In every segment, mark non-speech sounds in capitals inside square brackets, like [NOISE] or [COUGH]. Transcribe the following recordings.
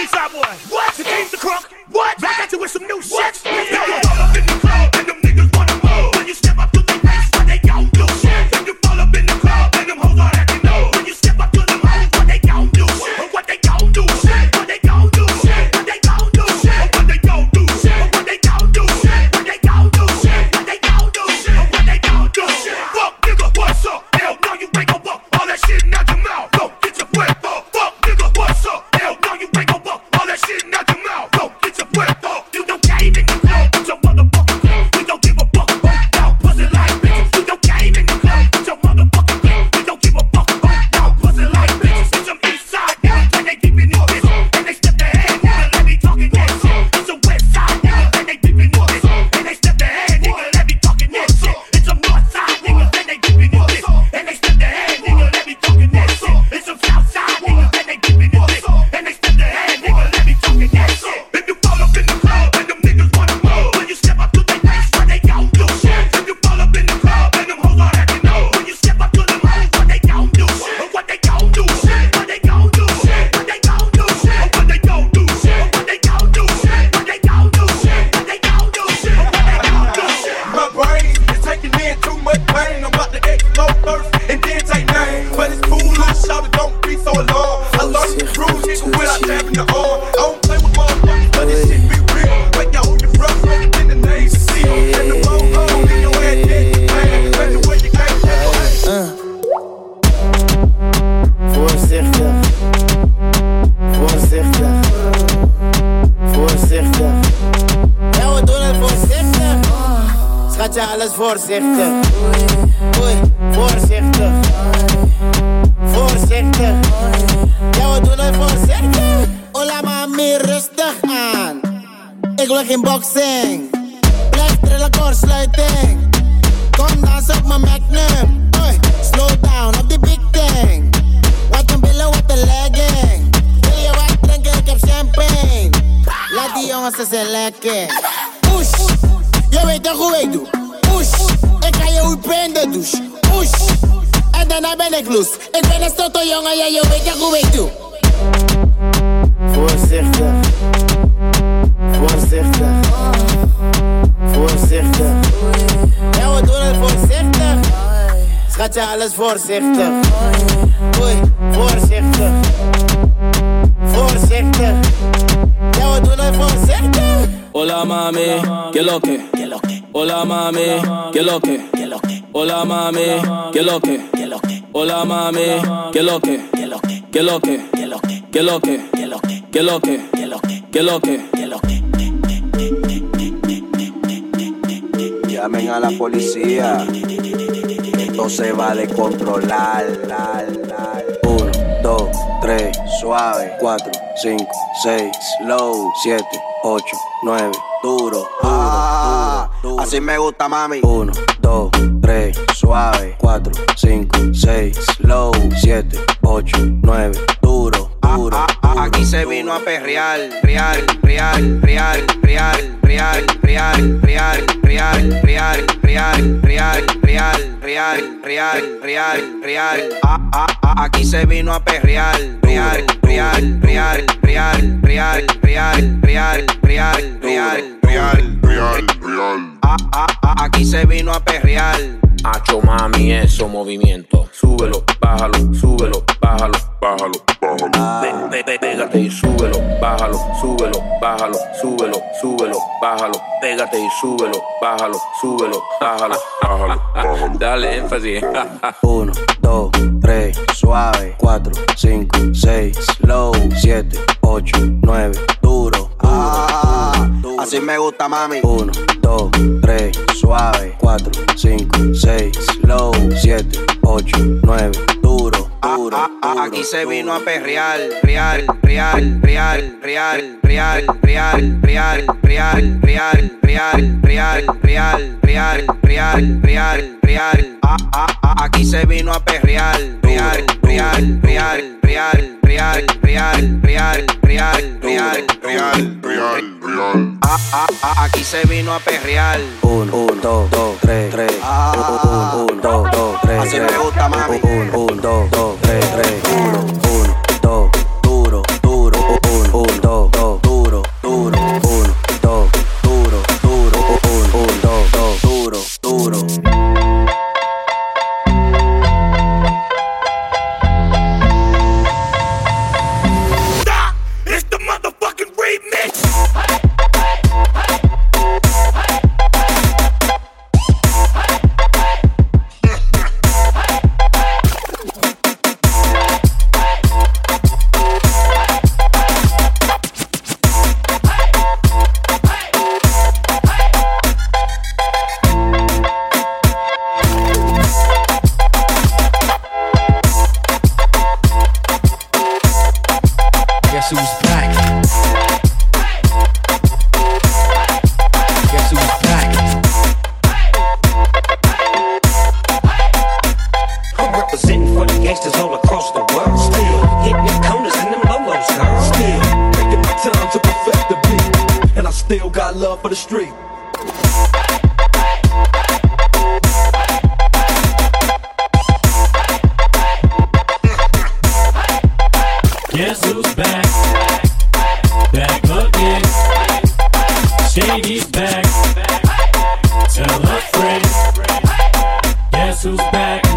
Eastside boy. What? The came the crunk. What? Back at you with some new shit. Let's go. Alles voorzichtig. Oei, voorzichtig. Voorzichtig. Ja, we doen het voorzichtig. Hola mami, rustig aan. Ik wil geen boxing. Blijf trillen, kortsluiting. Kom dans op mijn magnum. Oei, slow down op die big thing. Wat een billen, wat een legging. Wil je wat drinken? Ik heb champagne. Laat die jongens eens zijn lekker. Push, je weet toch hoe ik doe. Push, ik ga je hoe in de douche. Push, en daarna ben ik loose. Ik ben een stotter jongen, ja je weet toch hoe ik doe. Voorzichtig. Voorzichtig. Voorzichtig. Ja, we doen het voorzichtig. Schatje, alles voorzichtig. Oei, voorzichtig. Voorzichtig. Ja, we doen het voorzichtig. Hola mami, que lo que? Hola mami, que lo que? Hola mami, que lo que? Hola mami, que lo que? Que lo que? Que lo que? Que lo que? Que lo que? Que lo que? Llamen a la policía. Esto se va a descontrolar. Uno, dos, tres, suave. Cuatro, cinco, seis, slow. Siete, ocho, nueve, duro. Ah, así me gusta, mami. Uno, dos, 3, suave, 4, 5, 6, low, 7, 8, 9, duro. Duro, Aquí se vino a perrear, real, real, real, real, real, real, real, real, real, real, real, real, real, real, real, real. Ah, ah, ah, Aquí se vino a perrear, real, real, real, real, real, real, real, real, real, real, real, real. Ah, ah, ah, Aquí se vino a perrear. Hacho mami, eso movimiento súbelo, bájalo, súbelo, bájalo, bájalo, bájalo. Pégate y súbelo, bájalo, súbelo, bájalo, súbelo, súbelo, bájalo. Pégate y súbelo, bájalo, súbelo, bájalo, bájalo. Dale énfasis. [LAUGHS] Uno, dos, tres, suave. Cuatro, cinco, seis, slow. Siete, ocho, nueve, duro, duro. Ah. Así me gusta, mami. Uno, dos, tres, suave. Cuatro, cinco, seis, low. Siete, ocho, nueve, duro duro, duro, Aquí se vino a perrear, real, real, real, real, real, real, real, real, real, real, real, real, real, real, real, real. Aquí se vino a perrear, real, real, real, real, real, real, real, real, real, real, real, real. Aquí se vino a perrear. Un, un, dos, dos, tres, tres. Un, un, dos, dos, tres. Así me gusta, mami. Un, un, dos, dos, tres. 3, 1, 2, guess who's back?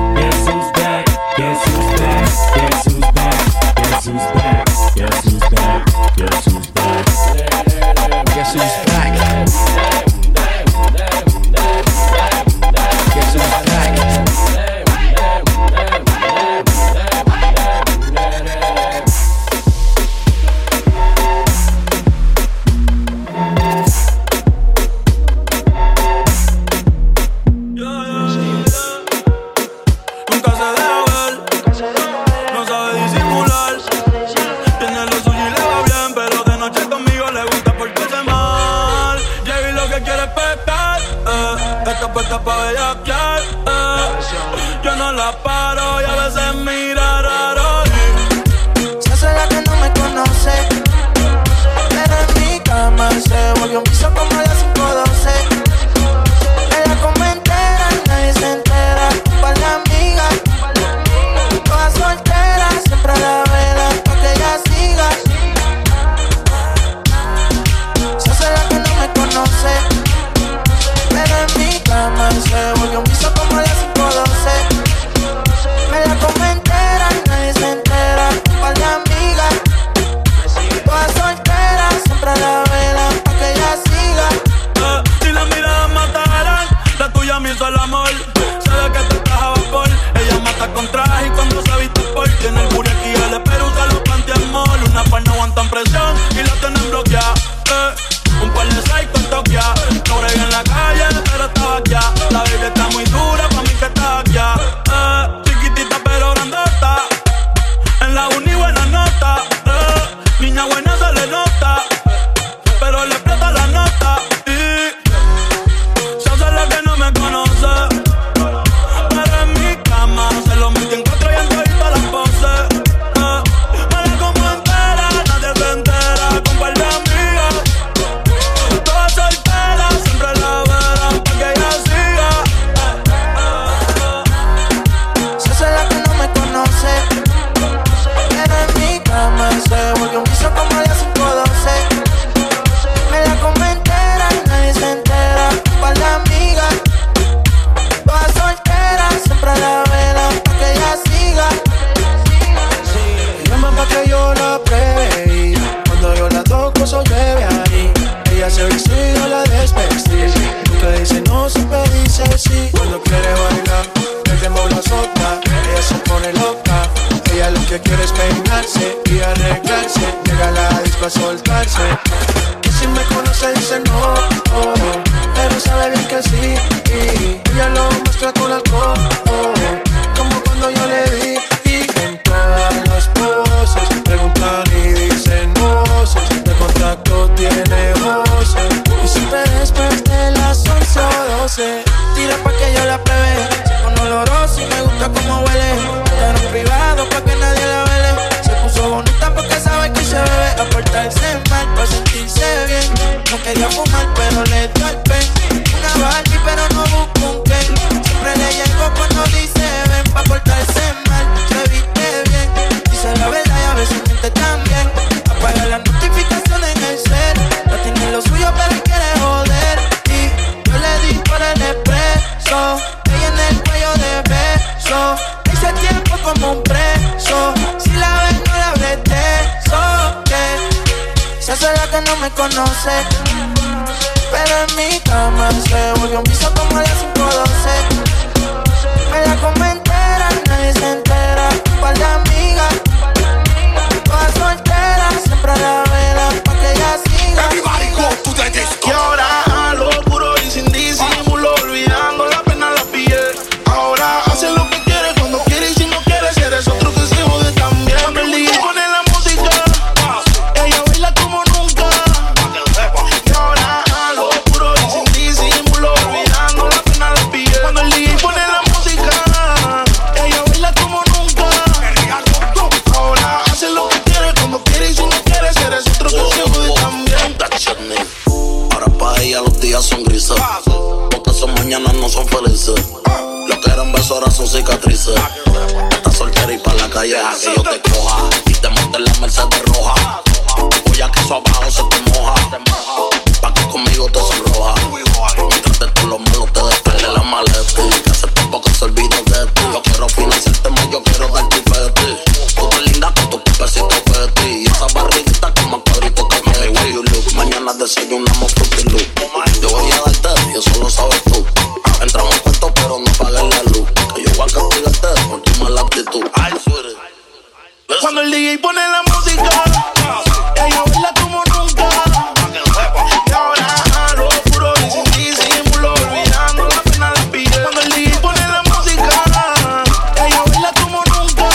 say ella los días son grises. Porque son mañanas no son felices. Lo que eran besos ahora son cicatrices. Estás soltera y pa' la calle a yo te coja. Y te monte en la Mercedes roja. Voy a que eso abajo se te moja. Pa' que conmigo te sonroja. Mientras de todo lo malo te despele la maleta. Que hace tiempo que se olvida de ti. Yo quiero financiarte más, yo quiero darte ti. Tú estás linda con tu pepecito ti Y esa barriguita como cuadrito que me. Mañana desayunamos fruity Cuando el DJ pone la música, ella baila como nunca. Y ahora lo puro y sin disimulo, olvidando la pena la pillé. Cuando el DJ pone la música, ella baila como nunca.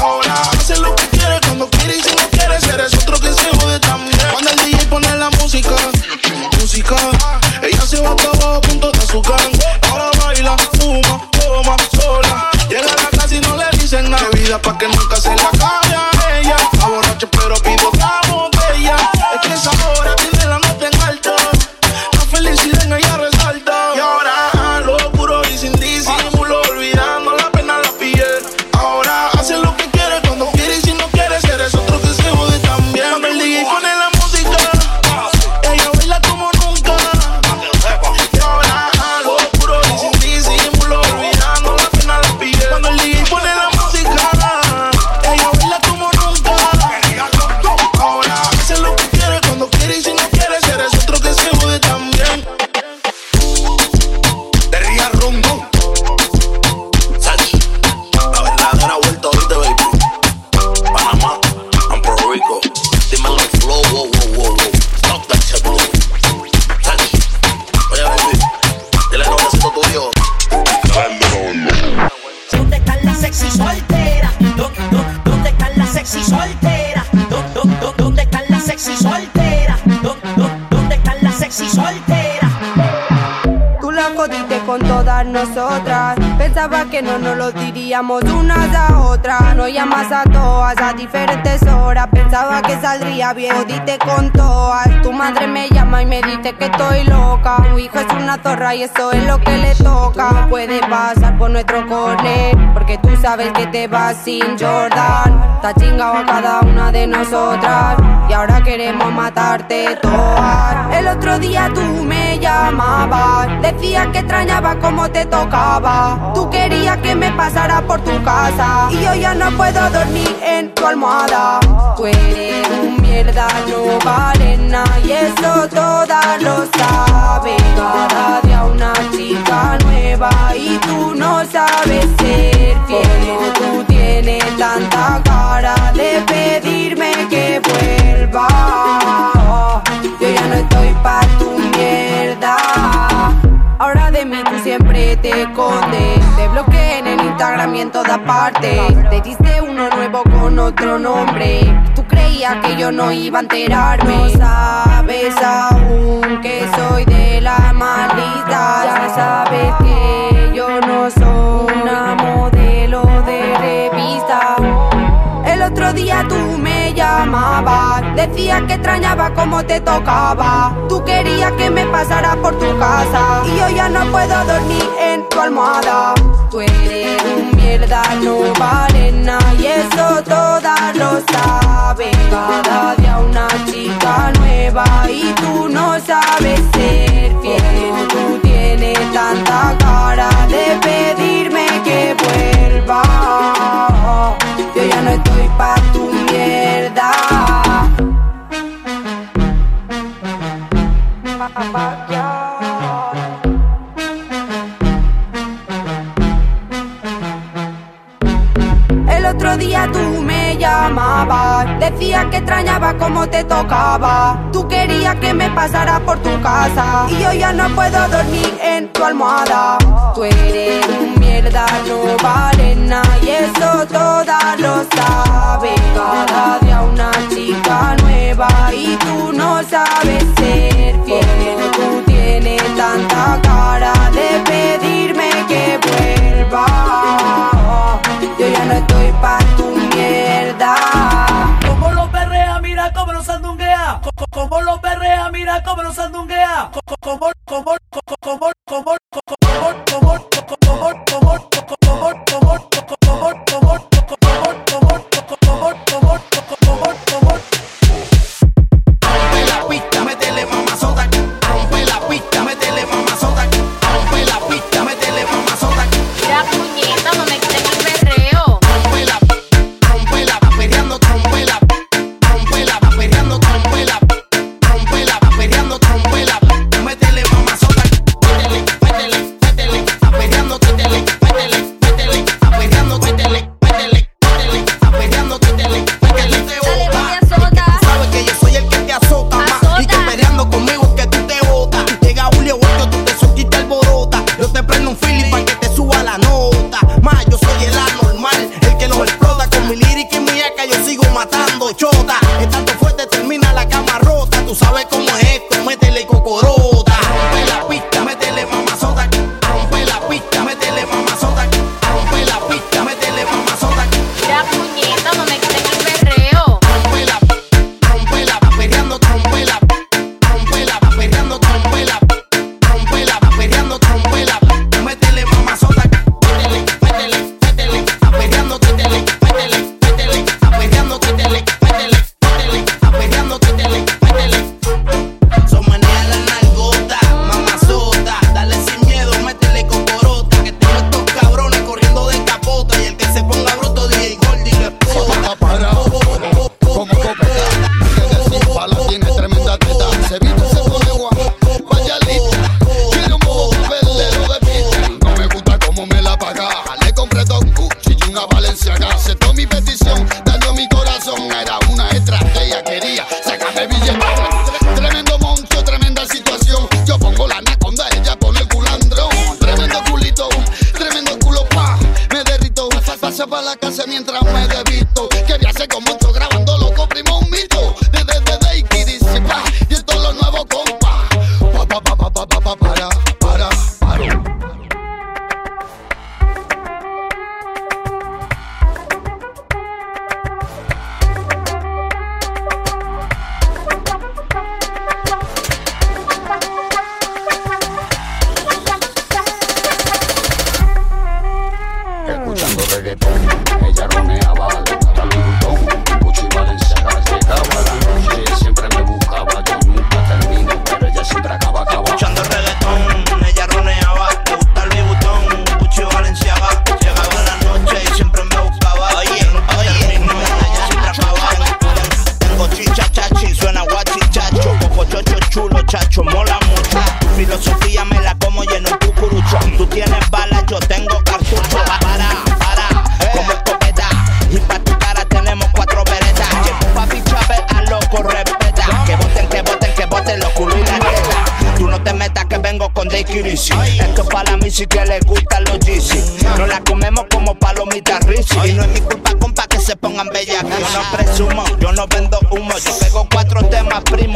Ahora hace lo que quiere cuando quiere y si no quiere, eres otro que se jode también. Cuando el DJ pone la música, música, ella se va abajo a punto de su gang. Ahora baila, fuma, toma, sola. Llega a la casa y no le dicen nada. Con todas nosotras. Pensaba que no nos lo diríamos unas a otras. No llamas a todas a diferentes horas. Pensaba que saldría bien. Jodiste con todas. Tu madre me llama y me dice que estoy loca. Tu hijo es una zorra y eso es lo que le toca. No puede pasar por nuestro corner. Porque tú sabes que te vas sin Jordan. Está chingado a cada una de nosotras. Y ahora queremos matarte todas. El otro día tú me llamabas. Decías que extrañaba cómo te tocaba. Tú querías que me pasara por tu casa. Y yo ya no puedo dormir en tu almohada. Tú eres un mierda, no. Y eso todas lo saben. Cada día una chica nueva. Y tú no sabes ser fiel. Como tú tienes tanta cara de pedirme que vuelva. Yo ya no estoy pa' tu de mí tú siempre te escondes. Te bloqueé en el Instagram y en todas partes. Te diste uno nuevo con otro nombre. Tú creías que yo no iba a enterarme. No sabes aún que soy de decías que extrañaba cómo te tocaba. Tú querías que me pasara por tu casa y yo ya no puedo dormir en tu almohada. Tú eres un mierda, no vale nada y eso todas lo saben. Cada día una chica nueva y tú no sabes ser fiel. Como tú tienes tanta cara de pedirme que vuelva. Yo ya no estoy pa' tu el otro día tú me llamabas, decías que extrañaba cómo te tocaba. Tú querías que me pasara por tu casa y yo ya no puedo dormir en tu almohada. Tú eres un mierda, no vales nada eso todas lo sabes. Cada día una chica nueva y tú no sabes ser fiel. Tú tienes tanta cara de pedirme que vuelva. Yo ya no estoy pa' tu mierda. Como lo perrea, mira cómo lo sandunguea. Como lo perrea, mira cómo lo sandunguea. Como, como, como, como, como, como.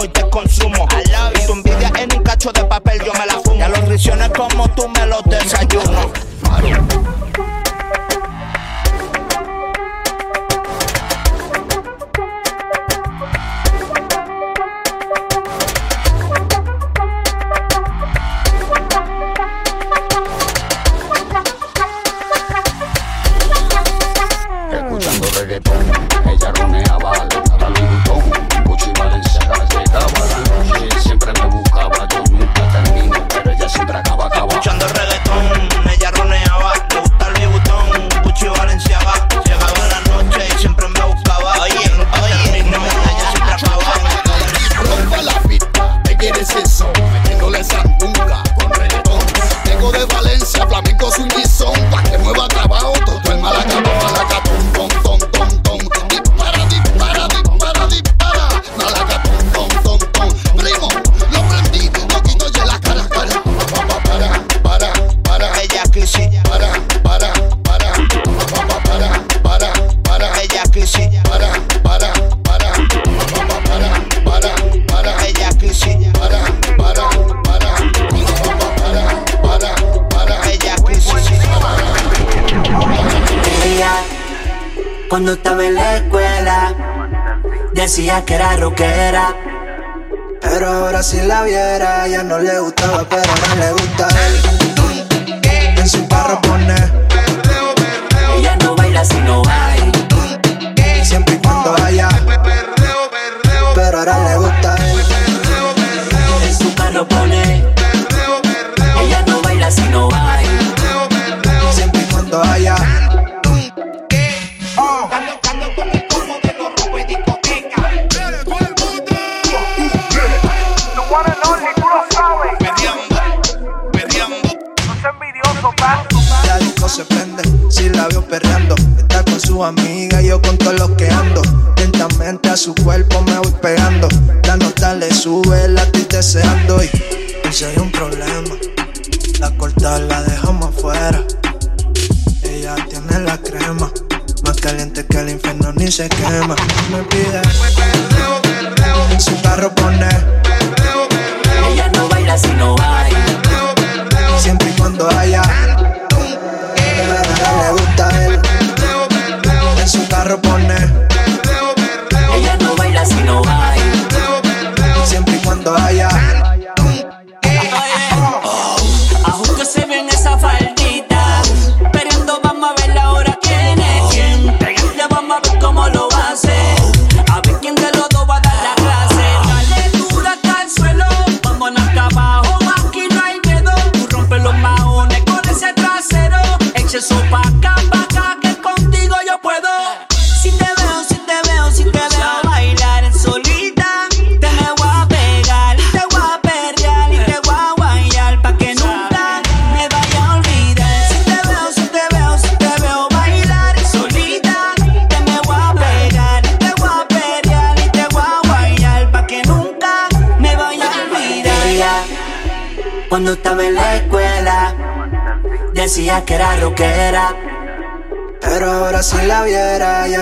mejor te su cuerpo me voy pegando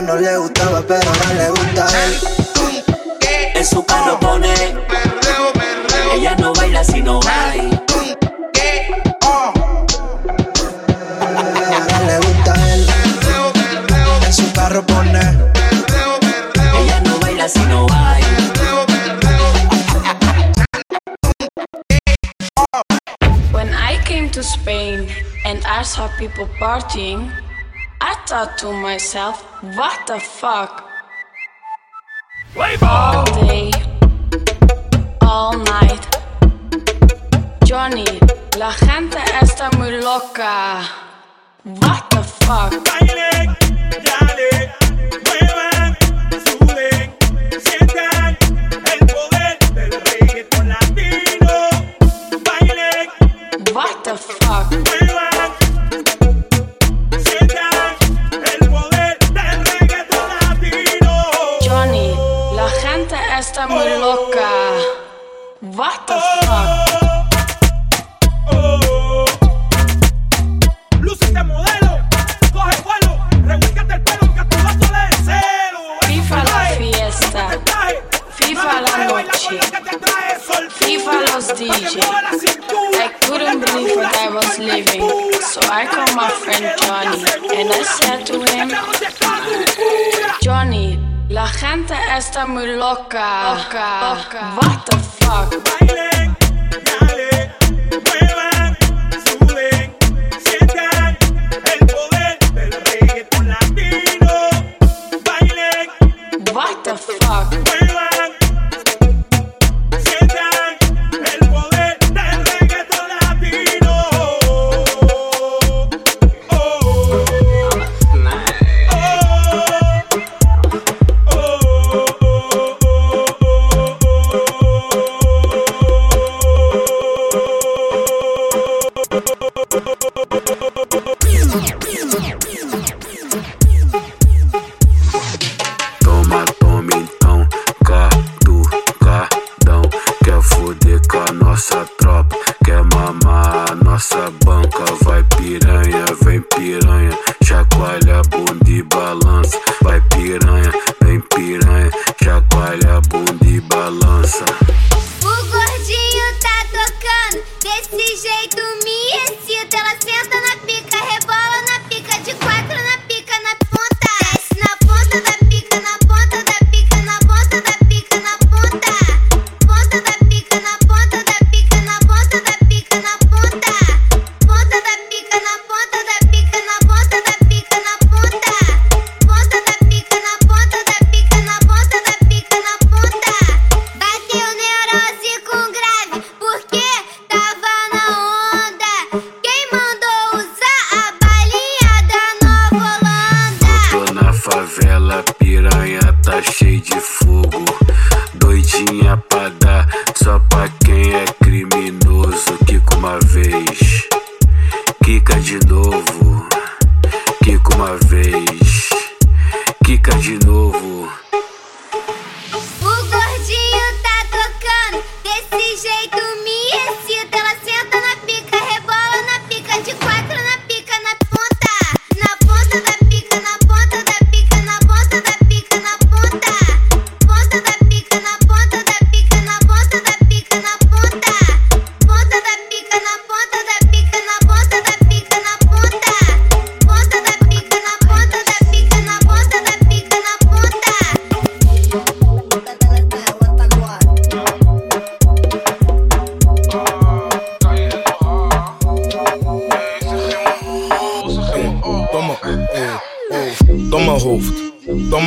no le gustaba, pero no le gusta él. En su carro pone. Ella no si no hay. No le gusta Ella no baila si no hay. When I came to Spain and I saw people partying. I thought to myself, what the fuck? Wave all day, all night. Johnny, la gente está muy loca. What the fuck? Baile, dale, mig loka What the fuck?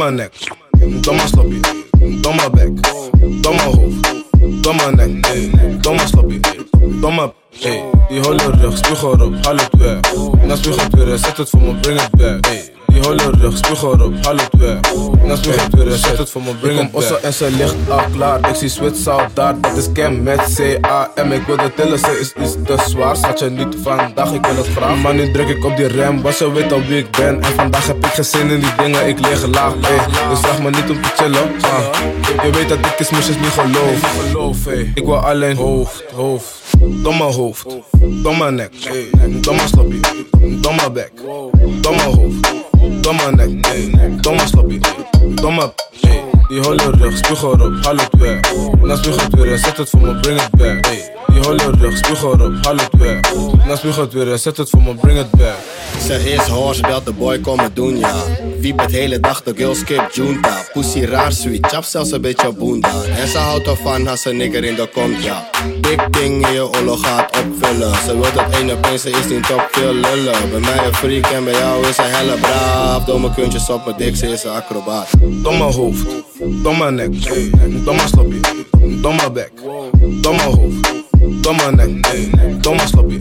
Domme nek, domme sloppy, domme bek, domme hoofd, domme nek, domme sloppy, domme, eh, die holle rug, spuug erop, haal het weg. Na spuug het weer, zet het voor me, bring het back. eh. Die holle rug, spuug erop, haal het weg. Na spuug het weer, zet het voor me, bring het. Ik kom en ze ligt al klaar, ik zie al daar, dat is Cam met C-A-M. Ik wil de tillen, ze is iets te zwaar, schat je niet vandaag, ik wil het graag. Maar nu druk ik op die rem, was je weet al wie ik ben. En vandaag heb ik geen zin in die dingen, ik lig laag, ey. Dus vraag me niet om te chillen, ah. Je weet dat ik is misjes niet geloof. Ik wil alleen hoofd, hoofd. Domme hoofd, domme nek, domme sloppy, domme bek, domme hoofd, Dans ma neck, dans ma sloppy, dans ma. Die holle rug, spuug erop, haal het weg. Na spuug weer, zet het voor me, bring it back. ey. Die holle rug, spuug erop, haal het weg. Na spuug het weer, zet het voor me, bring it back. Ze is horse, belt de boy komen doen ja. Wiep het hele dag de girl skip junta. Pussy raar sweet, chap zelfs een beetje boenda. En ze houdt ervan als een nigger in de kont ja. Big ding in je olo gaat opvullen. Ze wil dat één op één, ze is niet op veel lullen. Bij mij een freak en bij jou is ze helle braaf. Domme kuntjes op mijn dik, ze is een acrobaat. Domme hoofd, domme nek, domme sloppy, domme bek, domme hoofd, domme nek, domme sloppy,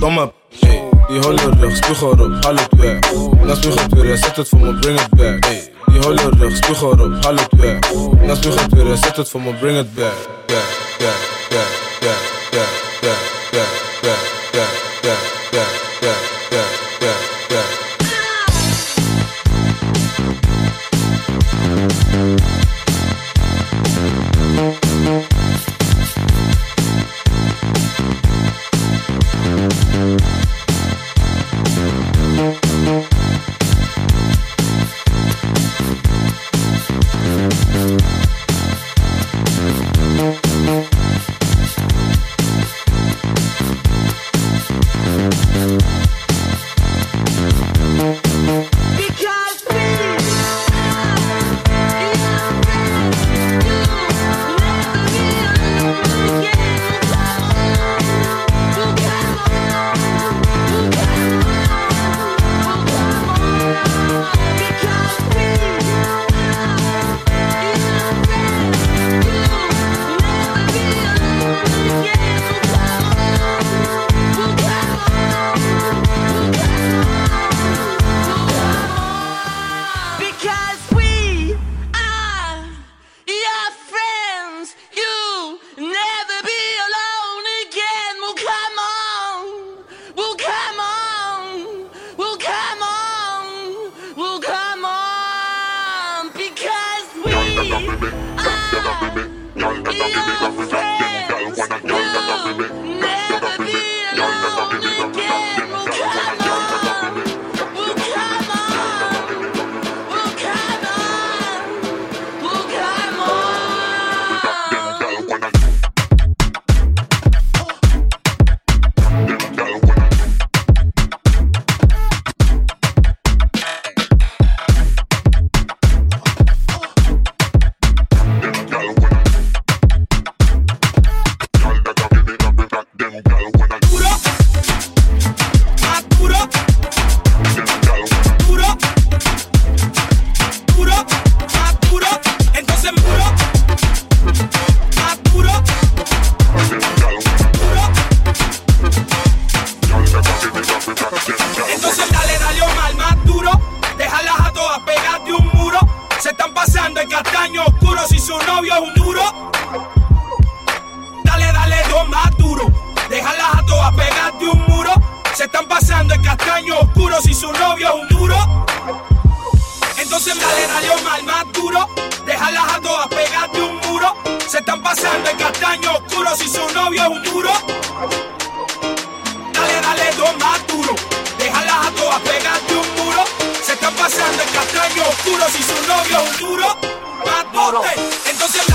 domme, ey. Die holle rug, spuug erop, haal het weg. Na spuug het zet het voor me, bring it back. Die holle rug, spuug erop, haal het weg. Na spuug het zet het voor me, bring it back. Yeah, yeah, yeah, yeah, yeah, yeah, yeah, yeah, yeah, yeah, yeah, yeah. Oscuro si su novio es un duro. Más duro. Entonces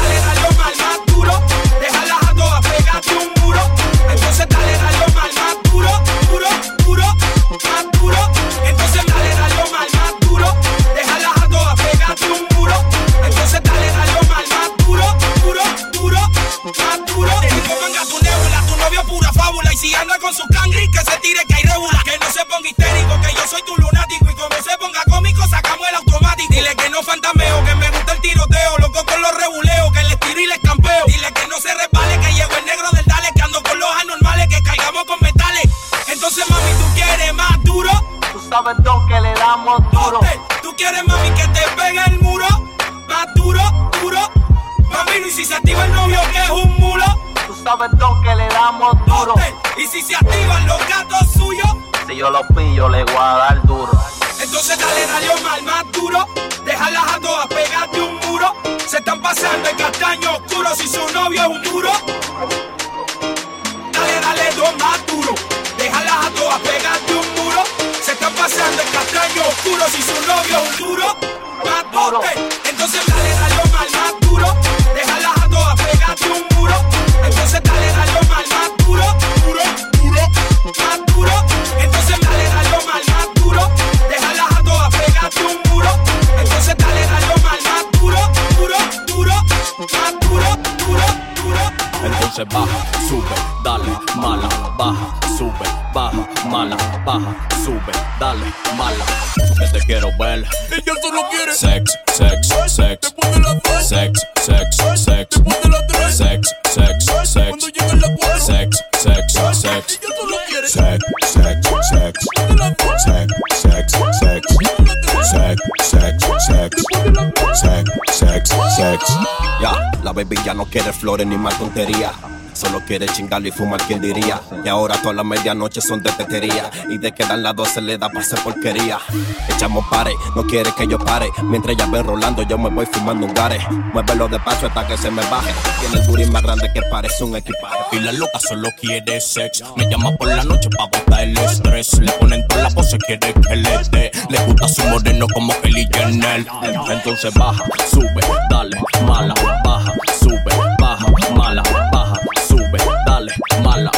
baby ya no quiere flores ni más tontería. Solo quiere chingar y fumar, ¿quién diría? Y ahora todas las medianoche son de tetería. Y de que dan las 12 le da para hacer porquería. Echamos pare, no quiere que yo pare. Mientras ella ve rolando, yo me voy fumando un gare. Muévelo despacio hasta que se me baje. Tiene el booty más grande que parece un equipaje. Y la loca solo quiere sex. Me llama por la noche pa' botar el estrés. Le ponen toda la pose, quiere que le dé. Le gusta su moreno como Kelly Jenner. Entonces baja, sube, dale, mala, baja, sube, baja, mala, baja, sube, dale, mala.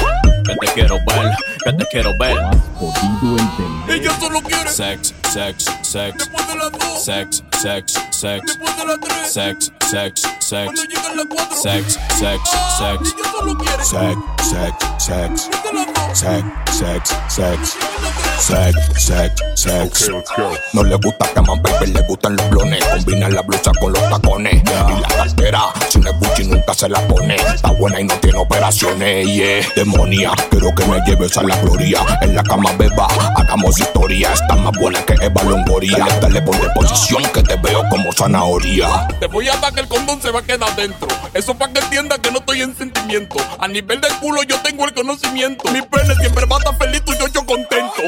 Que te quiero ver, que te quiero ver. Ella solo quiere Sex, sex, sex. Después de las dos. Sex, sex, sex. Después de las tres. Sex, sex, sex. Cuando lleguen las cuatro. Sex, sex, sex. Ella solo quiere Sex, sex, sex. Después de las dos. Sex, sex, sex. Sex, sex, sex. No le gusta que baby, le gustan los blones. Combina la blusa con los tacones. Y la cartera, si no es Gucci nunca se la pone. Está buena y no tiene operaciones. Yeah, demonia, quiero que me lleves a la gloria. En la cama beba, hagamos historia. Está más buena que Eva Longoria. Dale, dale por posición que te veo como zanahoria. Te voy a dar que el condón se va a quedar dentro. Eso para que entiendas que no estoy en sentimiento. A nivel del culo yo tengo el conocimiento. Mi pene siempre va a estar feliz y yo, yo contento.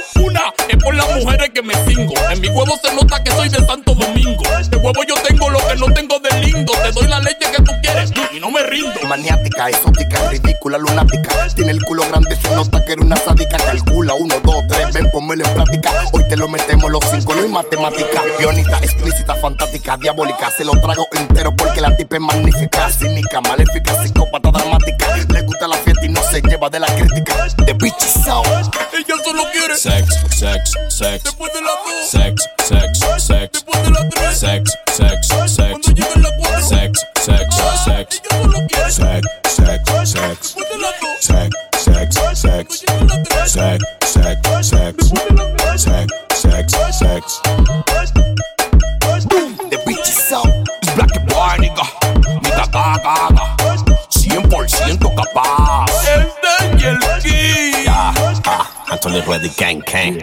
Es por las mujeres que me cingo. En mi huevo se nota que soy de Santo Domingo. De huevo yo tengo lo que no tengo de lindo. Te doy la leche que tú quieres y no me rindo. Maniática, exótica, ridícula, lunática. Tiene el culo grande, se nota que era una sádica. Calcula, uno, dos, tres, ven, ponmelo en práctica. Hoy te lo metemos los cinco, no hay matemática. Guionista, explícita, fantástica, diabólica. Se lo trago entero porque la tipa es magnífica. Cínica, maléfica, psicópata, dramática. Lleva de la crítica. The bitch out. Ella solo quiere Sex, sex, sex. Después de las dos. Sex, sex, sex. Después de las tres. Sex, sex, sex. Cuando lleguen las cuatro. Sex, sex, sex. Ella solo quiere Sex, sex, sex. Después de las dos. Sex, sex, sex. Cuando lleguen las tres. Sex, sex, sex. Sex, sex, sex. Anthony Reddy Gang Gang.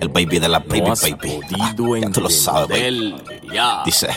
El baby de la baby No has baby. Ah, ya tú lo sabes, baby. Dice,